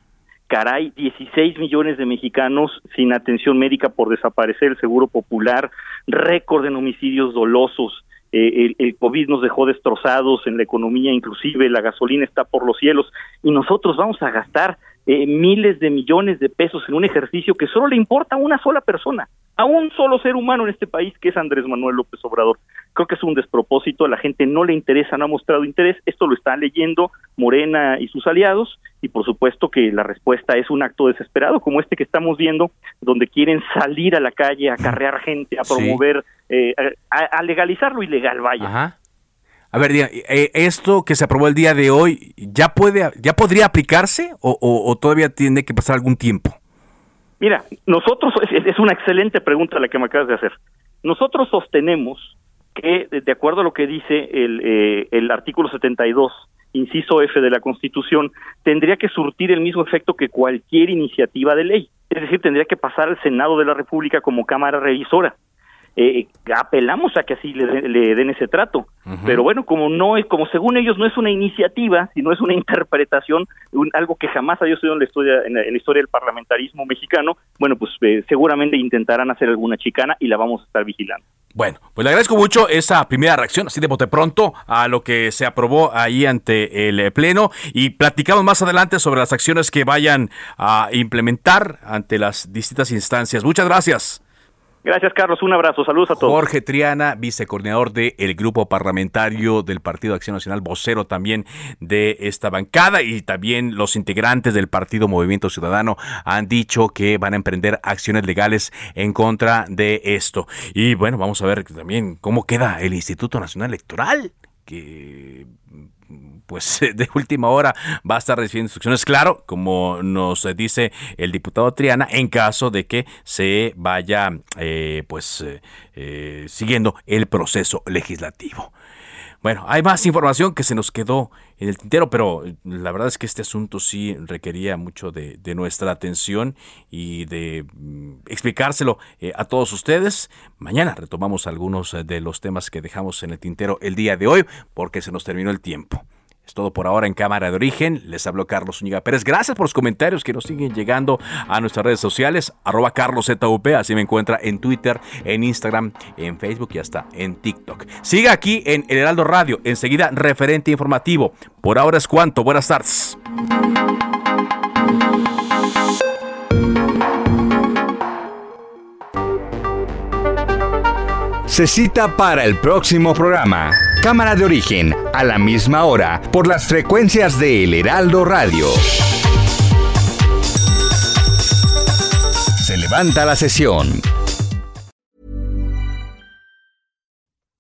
caray, 16 millones de mexicanos sin atención médica por desaparecer el seguro popular, récord en homicidios dolosos, eh, el, COVID nos dejó destrozados en la economía, inclusive la gasolina está por los cielos y nosotros vamos a gastar eh, miles de millones de pesos en un ejercicio que solo le importa a una sola persona, a un solo ser humano en este país que es Andrés Manuel López Obrador. Creo que es un despropósito, a la gente no le interesa, no ha mostrado interés, esto lo está leyendo Morena y sus aliados y por supuesto que la respuesta es un acto desesperado como este que estamos viendo, donde quieren salir a la calle a acarrear gente, a promover, eh, a, legalizar lo ilegal, vaya. A ver, eh, esto que se aprobó el día de hoy, ¿ya puede, ya podría aplicarse o todavía tiene que pasar algún tiempo? Mira, nosotros, es, una excelente pregunta la que me acabas de hacer. Nosotros sostenemos que, de acuerdo a lo que dice el, eh, el artículo 72, inciso F de la Constitución, tendría que surtir el mismo efecto que cualquier iniciativa de ley. Es decir, tendría que pasar al Senado de la República como Cámara Revisora. Eh, apelamos a que así le, den ese trato. Pero bueno, como no es, como según ellos no es una iniciativa, sino es una interpretación, algo que jamás ha sido en la historia, en la, historia del parlamentarismo mexicano, bueno, pues eh, seguramente intentarán hacer alguna chicana y la vamos a estar vigilando. Bueno, pues le agradezco mucho esa primera reacción, así de bote pronto, a lo que se aprobó ahí ante el eh, Pleno y platicamos más adelante sobre las acciones que vayan a implementar ante las distintas instancias. Muchas gracias. Gracias, Carlos. Un abrazo. Saludos a todos. Jorge Triana, vicecoordinador del grupo parlamentario del Partido de Acción Nacional, vocero también de esta bancada y también los integrantes del Partido Movimiento Ciudadano han dicho que van a emprender acciones legales en contra de esto. Y bueno, vamos a ver también cómo queda el Instituto Nacional Electoral que pues de última hora va a estar recibiendo instrucciones, claro, como nos dice el diputado Triana, en caso de que se vaya eh, pues eh, eh, siguiendo el proceso legislativo. Bueno, hay más información que se nos quedó en el tintero, pero la verdad es que este asunto sí requería mucho de, nuestra atención y de mm, explicárselo a todos ustedes. Mañana retomamos algunos de los temas que dejamos en el tintero el día de hoy porque se nos terminó el tiempo. Es todo por ahora en Cámara de Origen. Les habló Carlos Zúñiga Pérez. Gracias por los comentarios que nos siguen llegando a nuestras redes sociales. Arroba CarlosZUP. Así me encuentra en Twitter, en Instagram, en Facebook y hasta en TikTok. Siga aquí en El Heraldo Radio. Enseguida, referente informativo. Por ahora es cuanto. Buenas tardes. Se cita para el próximo programa. Cámara de origen, a la misma hora, por las frecuencias de El Heraldo Radio. Se levanta la sesión.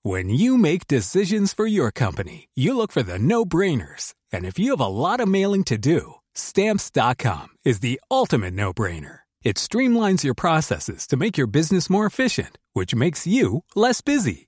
When you make decisions for your company, you look for the no-brainers. And if you have a lot of mailing to do, stamps.com is the ultimate no-brainer. It streamlines your processes to make your business more efficient, which makes you less busy.